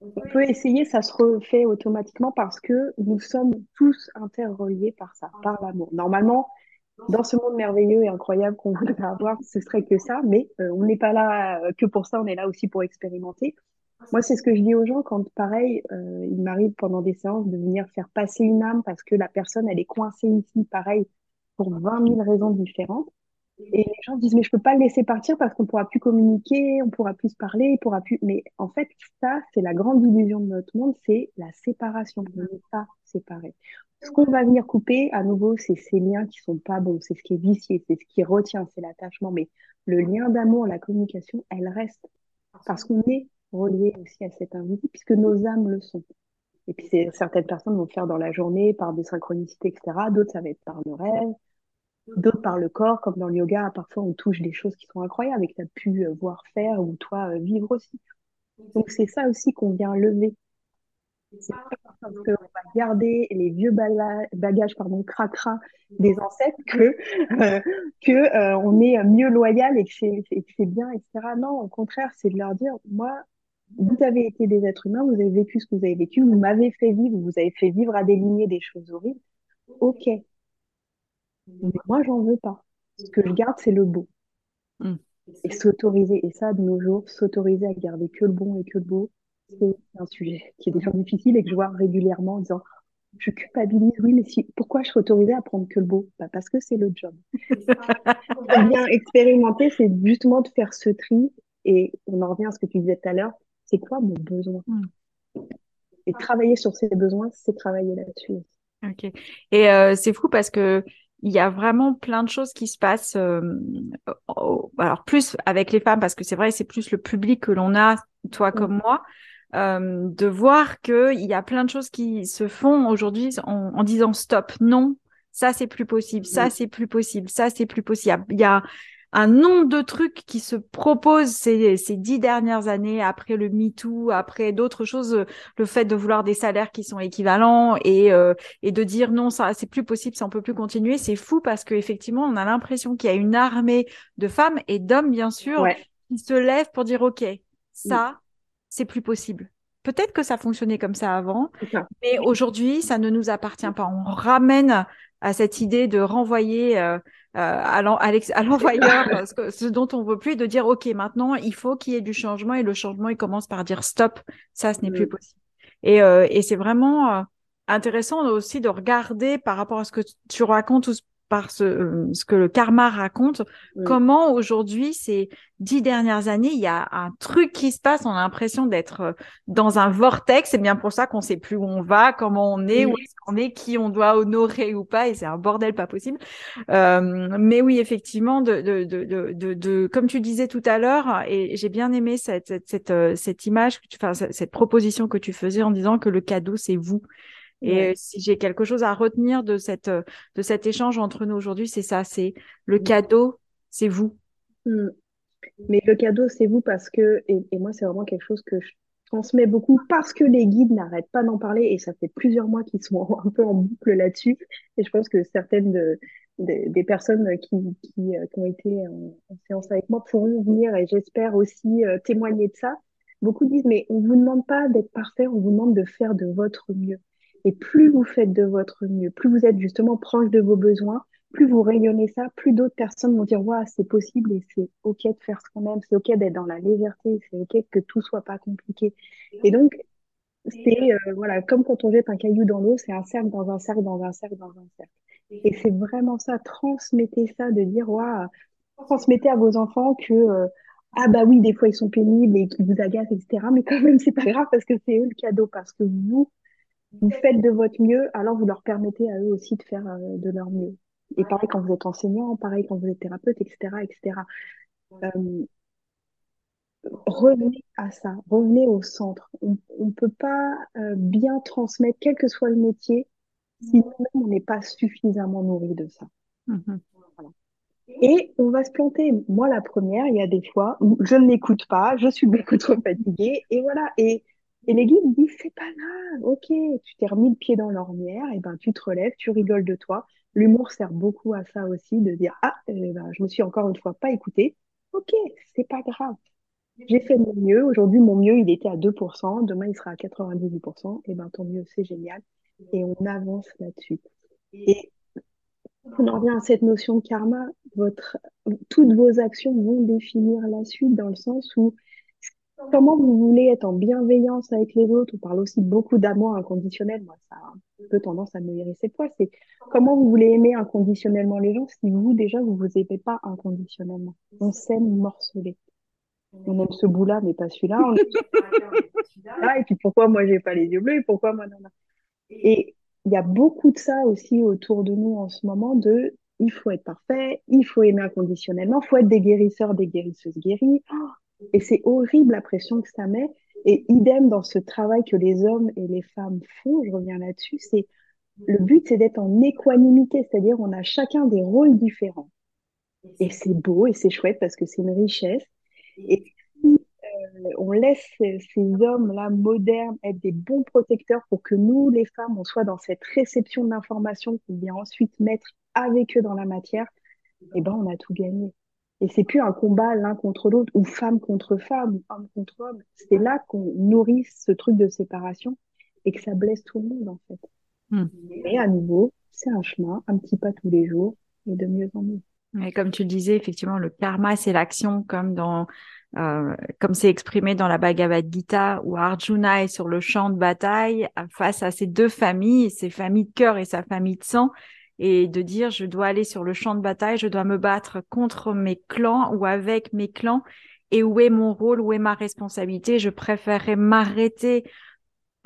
On peut essayer, ça se refait automatiquement parce que nous sommes tous interreliés par ça, par l'amour. Normalement, dans ce monde merveilleux et incroyable qu'on voudrait avoir, ce serait que ça, mais euh, on n'est pas là euh, que pour ça, on est là aussi pour expérimenter. Moi, c'est ce que je dis aux gens quand, pareil, euh, il m'arrive pendant des séances de venir faire passer une âme parce que la personne, elle est coincée ici, pareil, pour 20 000 raisons différentes. Et les gens disent, mais je peux pas le laisser partir parce qu'on pourra plus communiquer, on pourra plus se parler, il pourra plus. Mais en fait, ça, c'est la grande illusion de notre monde, c'est la séparation. On n'est pas séparés. Ce qu'on va venir couper, à nouveau, c'est ces liens qui sont pas bons, c'est ce qui est vicié, c'est ce qui retient, c'est l'attachement. Mais le lien d'amour, la communication, elle reste. Parce qu'on est relié aussi à cet invisible, puisque nos âmes le sont. Et puis, certaines personnes vont faire dans la journée par des synchronicités, etc. D'autres, ça va être par le rêve d'autres par le corps, comme dans le yoga, parfois on touche des choses qui sont incroyables et que tu as pu euh, voir faire ou toi euh, vivre aussi. Donc c'est ça aussi qu'on vient lever. C'est pas parce qu'on va garder les vieux bagages, pardon, cracra des ancêtres que, euh, que euh, on est mieux loyal et que c'est bien, etc. Non, au contraire, c'est de leur dire, moi, vous avez été des êtres humains, vous avez vécu ce que vous avez vécu, vous m'avez fait vivre, vous avez fait vivre à des lignées des choses horribles. Ok. Mais moi, j'en veux pas. Ce que je garde, c'est le beau. Mm. Et s'autoriser, et ça, de nos jours, s'autoriser à garder que le bon et que le beau, c'est un sujet qui est déjà difficile et que je vois régulièrement en disant je culpabilise, oui, mais si, pourquoi je suis autorisée à prendre que le beau? Bah Parce que c'est le job. bien expérimenter, c'est justement de faire ce tri. Et on en revient à ce que tu disais tout à l'heure, c'est quoi mon besoin? Hmm. Et travailler sur ses besoins, c'est travailler là-dessus. Ok. Et euh, c'est fou parce que il y a vraiment plein de choses qui se passent. Euh, alors plus avec les femmes parce que c'est vrai, c'est plus le public que l'on a, toi hmm. comme moi. Euh, de voir qu'il y a plein de choses qui se font aujourd'hui en, disant stop, non, ça c'est plus possible, ça c'est plus possible, ça c'est plus possible. Il y a un nombre de trucs qui se proposent ces, ces dix dernières années après le MeToo, après d'autres choses, le fait de vouloir des salaires qui sont équivalents et, euh, et de dire non, ça c'est plus possible, ça on peut plus continuer, c'est fou parce qu'effectivement on a l'impression qu'il y a une armée de femmes et d'hommes bien sûr qui se lèvent pour dire ok, ça c'est plus possible. Peut-être que ça fonctionnait comme ça avant, mais aujourd'hui, ça ne nous appartient pas. On ramène à cette idée de renvoyer euh à l'envoyeur ce, ce, dont on veut plus, de dire ok, maintenant il faut qu'il y ait du changement et le changement il commence par dire stop, ça ce n'est plus possible. Et, euh, et c'est vraiment euh, intéressant aussi de regarder par rapport à ce que tu racontes par ce, ce que le karma raconte, comment aujourd'hui, ces dix dernières années, il y a un truc qui se passe, on a l'impression d'être euh, dans un vortex, c'est bien pour ça qu'on sait plus où on va, comment on est, où est-ce qu'on est, qui on doit honorer ou pas, et c'est un bordel pas possible. Euh, mais oui, effectivement, de, de, de, de, de, comme tu disais tout à l'heure, et j'ai bien aimé cette, cette, cette, euh, cette image, enfin, cette proposition que tu faisais en disant que le cadeau, c'est vous. Et si j'ai quelque chose à retenir de cette de cet échange entre nous aujourd'hui, c'est ça, c'est le cadeau, c'est vous. Mmh. Mais le cadeau, c'est vous parce que et, moi, c'est vraiment quelque chose que je transmets beaucoup parce que les guides n'arrêtent pas d'en parler et ça fait plusieurs mois qu'ils sont un peu en boucle là-dessus. Et je pense que certaines de, des personnes qui, qui, euh, qui, ont été en, séance avec moi pourront venir et j'espère aussi euh, témoigner de ça. Beaucoup disent, mais on vous demande pas d'être parfait, on vous demande de faire de votre mieux. Et plus vous faites de votre mieux, plus vous êtes justement proche de vos besoins, plus vous rayonnez ça, plus d'autres personnes vont dire ouais, c'est possible et c'est ok de faire ce qu'on aime, c'est ok d'être dans la légèreté, c'est ok que tout soit pas compliqué. Et donc c'est euh, voilà comme quand on jette un caillou dans l'eau, c'est un cercle dans un cercle dans un cercle dans un cercle. Et c'est vraiment ça, transmettez ça, de dire ouais, transmettez à vos enfants que euh, ah bah oui, des fois ils sont pénibles et qu'ils vous agacent, etc. Mais quand même, c'est pas grave parce que c'est eux le cadeau, parce que vous, vous faites de votre mieux, alors vous leur permettez à eux aussi de faire euh, de leur mieux. Et pareil quand vous êtes enseignant, pareil quand vous êtes thérapeute, etc., etc. Euh, revenez à ça, revenez au centre. On ne peut pas euh, bien transmettre, quel que soit le métier, si nous-mêmes on n'est pas suffisamment nourri de ça. Mm-hmm. Et on va se planter. Moi, la première, il y a des fois où je ne l'écoute pas, je suis beaucoup trop fatiguée, et voilà. Et et les guides disent, c'est pas grave, ok, tu t'es remis le pied dans l'ornière, et ben tu te relèves, tu rigoles de toi. L'humour sert beaucoup à ça aussi, de dire, ah, eh ben, je me suis encore une fois pas écoutée. Ok, c'est pas grave. J'ai fait mon mieux. Aujourd'hui, mon mieux, il était à 2%. Demain, il sera à 98%. Et ben, tant mieux, c'est génial. Et on avance là-dessus. Et on en revient à cette notion de karma. Votre, toutes vos actions vont définir la suite dans le sens où comment vous voulez être en bienveillance avec les autres. On parle aussi beaucoup d'amour inconditionnel? Moi, ça a un peu tendance à me hérisser poids. C'est comment vous voulez aimer inconditionnellement les gens si vous, déjà, vous vous aimez pas inconditionnellement? On s'aime morcelé. On aime ce bout-là, mais pas celui-là. et puis pourquoi moi j'ai pas les yeux bleus? Et pourquoi moi non. Et il y a beaucoup de ça aussi autour de nous en ce moment de il faut être parfait, il faut aimer inconditionnellement, il faut être des guérisseurs, des guérisseuses guéries. Oh, et c'est horrible la pression que ça met. Et idem dans ce travail que les hommes et les femmes font, je reviens là-dessus, c'est le but, c'est d'être en équanimité, c'est-à-dire on a chacun des rôles différents. Et c'est beau et c'est chouette parce que c'est une richesse. Et si euh, on laisse ces, hommes-là modernes être des bons protecteurs pour que nous, les femmes, on soit dans cette réception d'informations qu'on vient ensuite mettre avec eux dans la matière, eh ben on a tout gagné. Et c'est plus un combat l'un contre l'autre ou femme contre femme ou homme contre homme. C'est là qu'on nourrit ce truc de séparation et que ça blesse tout le monde en fait. Hmm. Et à nouveau, c'est un chemin, un petit pas tous les jours et de mieux en mieux. Mais comme tu le disais, effectivement, le karma, c'est l'action, comme dans, euh, comme c'est exprimé dans la Bhagavad Gita, où Arjuna est sur le champ de bataille face à ses deux familles, ses familles de cœur et sa famille de sang, et de dire je dois aller sur le champ de bataille, je dois me battre contre mes clans ou avec mes clans, et où est mon rôle, où est ma responsabilité? Je préférerais m'arrêter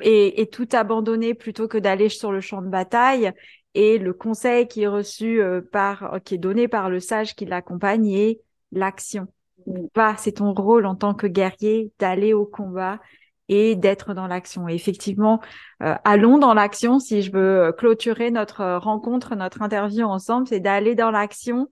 et, et, tout abandonner plutôt que d'aller sur le champ de bataille et le conseil qui est reçu euh, par, qui est donné par le sage qui l'accompagne est l'action. Va, c'est ton rôle en tant que guerrier d'aller au combat et d'être dans l'action. Et effectivement, euh, allons dans l'action. Si je veux clôturer notre rencontre, notre interview ensemble, c'est d'aller dans l'action.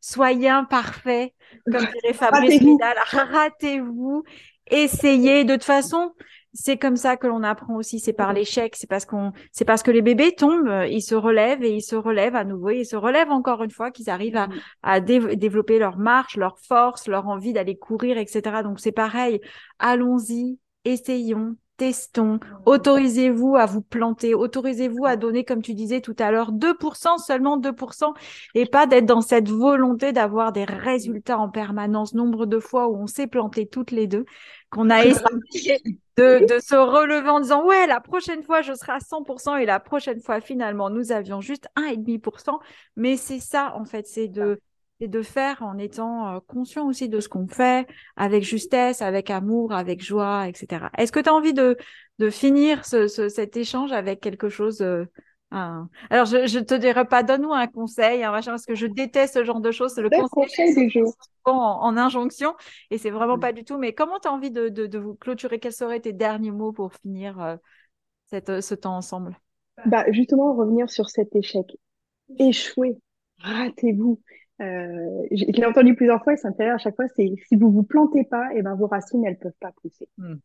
Soyez imparfait, comme dirait Fabrice Vidal. Ratez-vous. Essayez. De toute façon, c'est comme ça que l'on apprend aussi, c'est par l'échec, c'est parce qu'on, c'est parce que les bébés tombent, euh, ils se relèvent et ils se relèvent à nouveau, ils se relèvent encore une fois, qu'ils arrivent à, à développer leur marche, leur force, leur envie d'aller courir, etc. Donc c'est pareil, allons-y, essayons, testons, autorisez-vous à vous planter, autorisez-vous à donner, comme tu disais tout à l'heure, 2%, seulement 2%, et pas d'être dans cette volonté d'avoir des résultats en permanence, nombre de fois où on s'est planté toutes les deux, qu'on a essayé de, de, se relever en disant, ouais, la prochaine fois, je serai à 100%, et la prochaine fois, finalement, nous avions juste 1,5%, mais c'est ça, en fait, c'est de et de faire en étant euh, conscient aussi de ce qu'on fait, avec justesse, avec amour, avec joie, etc. Est-ce que tu as envie de, de finir ce, cet échange avec quelque chose euh, Alors, je, je te dirais pas, donne-nous un conseil, machin, parce que je déteste ce genre de choses. C'est le conseil, jours. En, en, injonction, et c'est vraiment pas du tout. Mais comment tu as envie de, de, de, vous clôturer? Quels seraient tes derniers mots pour finir euh, cette, ce temps ensemble? Bah, Justement, revenir sur cet échec. Échouer, ratez-vous. Euh, je l'ai entendu plusieurs fois et ça me fait à chaque fois, c'est si vous vous plantez pas, et eh ben vos racines elles peuvent pas pousser. Hmm.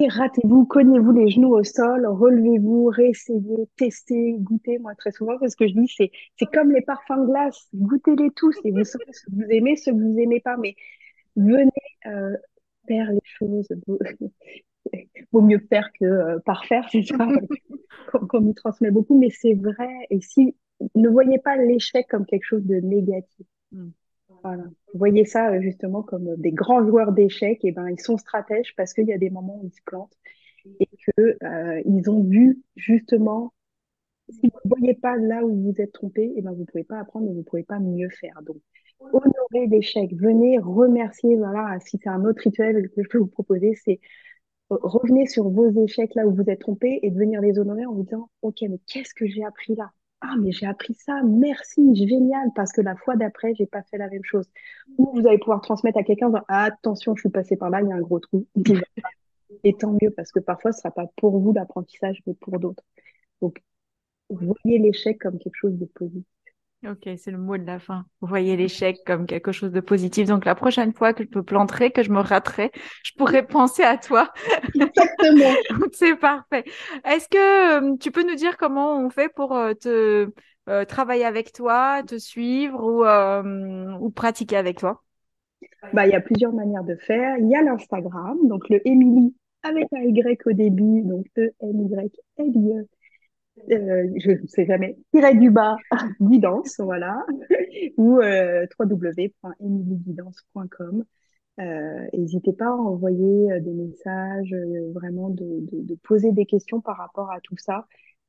Ratez-vous, cognez-vous les genoux au sol, relevez-vous, réessayez, testez, goûtez. Moi, très souvent, ce que je dis, c'est, c'est comme les parfums de glace, goûtez-les tous et vous savez ce que vous aimez, ce que vous aimez pas. Mais venez euh, faire les choses. Vaut mieux faire que euh, par faire, c'est ça qu'on nous transmet beaucoup. Mais c'est vrai. Et si ne voyez pas l'échec comme quelque chose de négatif. Voilà. Voyez ça euh, justement comme euh, des grands joueurs d'échecs. Et ben, ils sont stratèges parce qu'il y a des moments où ils se plantent et que euh, ils ont vu justement. Si vous ne voyez pas là où vous êtes trompé, et ben vous pouvez pas apprendre et vous pouvez pas mieux faire. Donc, honorez l'échec. Venez remercier. Voilà, si c'est un autre rituel que je peux vous proposer, c'est revenez sur vos échecs là où vous êtes trompé et de venir les honorer en vous disant, ok, mais qu'est-ce que j'ai appris là? Ah, mais j'ai appris ça, merci, génial, parce que la fois d'après, j'ai pas fait la même chose. Ou vous allez pouvoir transmettre à quelqu'un, attention, je suis passé par là, il y a un gros trou. Et tant mieux, parce que parfois, ce sera pas pour vous l'apprentissage, mais pour d'autres. Donc, voyez l'échec comme quelque chose de positif. Ok, c'est le mot de la fin. Vous voyez l'échec comme quelque chose de positif. Donc la prochaine fois que je me planterai, que je me raterai, je pourrai penser à toi. Exactement. c'est parfait. Est-ce que euh, tu peux nous dire comment on fait pour euh, te euh, travailler avec toi, te suivre ou, ou pratiquer avec toi? Bah, il y a plusieurs manières de faire. Il y a l'Instagram, donc le Emily avec un Y au début, donc E-M-Y-L-I-E euh, je ne sais jamais, tirer du bas, guidance, voilà, ou euh, www.emilyguidance.com. Euh, N'hésitez pas à envoyer euh, des messages, euh, vraiment de, de, de, poser des questions par rapport à tout ça.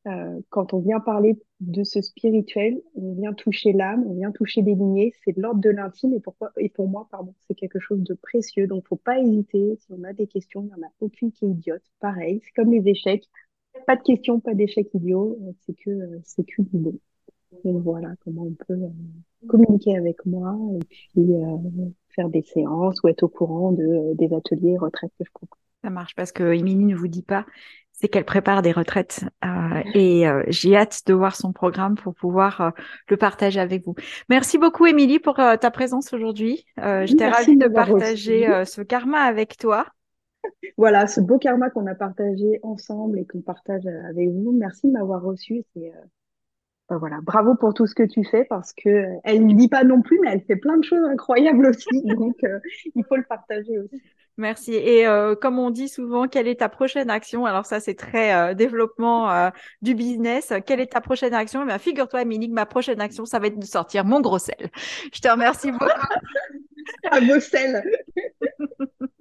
Euh, quand on vient parler de ce spirituel, on vient toucher l'âme, on vient toucher des lignées, c'est de l'ordre de l'intime et, pourquoi, et pour moi, pardon, c'est quelque chose de précieux. Donc, faut pas hésiter. Si on a des questions, il n'y en a aucune qui est idiote. Pareil, c'est comme les échecs pas de questions, pas d'échecs idiots, euh, c'est que euh, c'est que du bon. Donc voilà comment on peut euh, communiquer avec moi et puis faire des séances ou être au courant de, des ateliers retraites que je propose. Ça marche parce que Émilie ne vous dit pas, c'est qu'elle prépare des retraites euh, et euh, j'ai hâte de voir son programme pour pouvoir euh, le partager avec vous. Merci beaucoup Émilie pour ta présence aujourd'hui. J'étais ravie de partager ce karma avec toi. Voilà, ce beau karma qu'on a partagé ensemble et qu'on partage avec vous. Merci de m'avoir reçu. C'est ben voilà, bravo pour tout ce que tu fais parce que elle ne dit pas non plus, mais elle fait plein de choses incroyables aussi. Donc il faut le partager aussi. Merci. Et euh, comme on dit souvent, quelle est ta prochaine action? Alors ça, c'est très euh, développement euh, du business. Quelle est ta prochaine action? Eh bien, figure-toi, Émilie, ma prochaine action, ça va être de sortir mon gros sel. Je te remercie beaucoup. Un beau sel.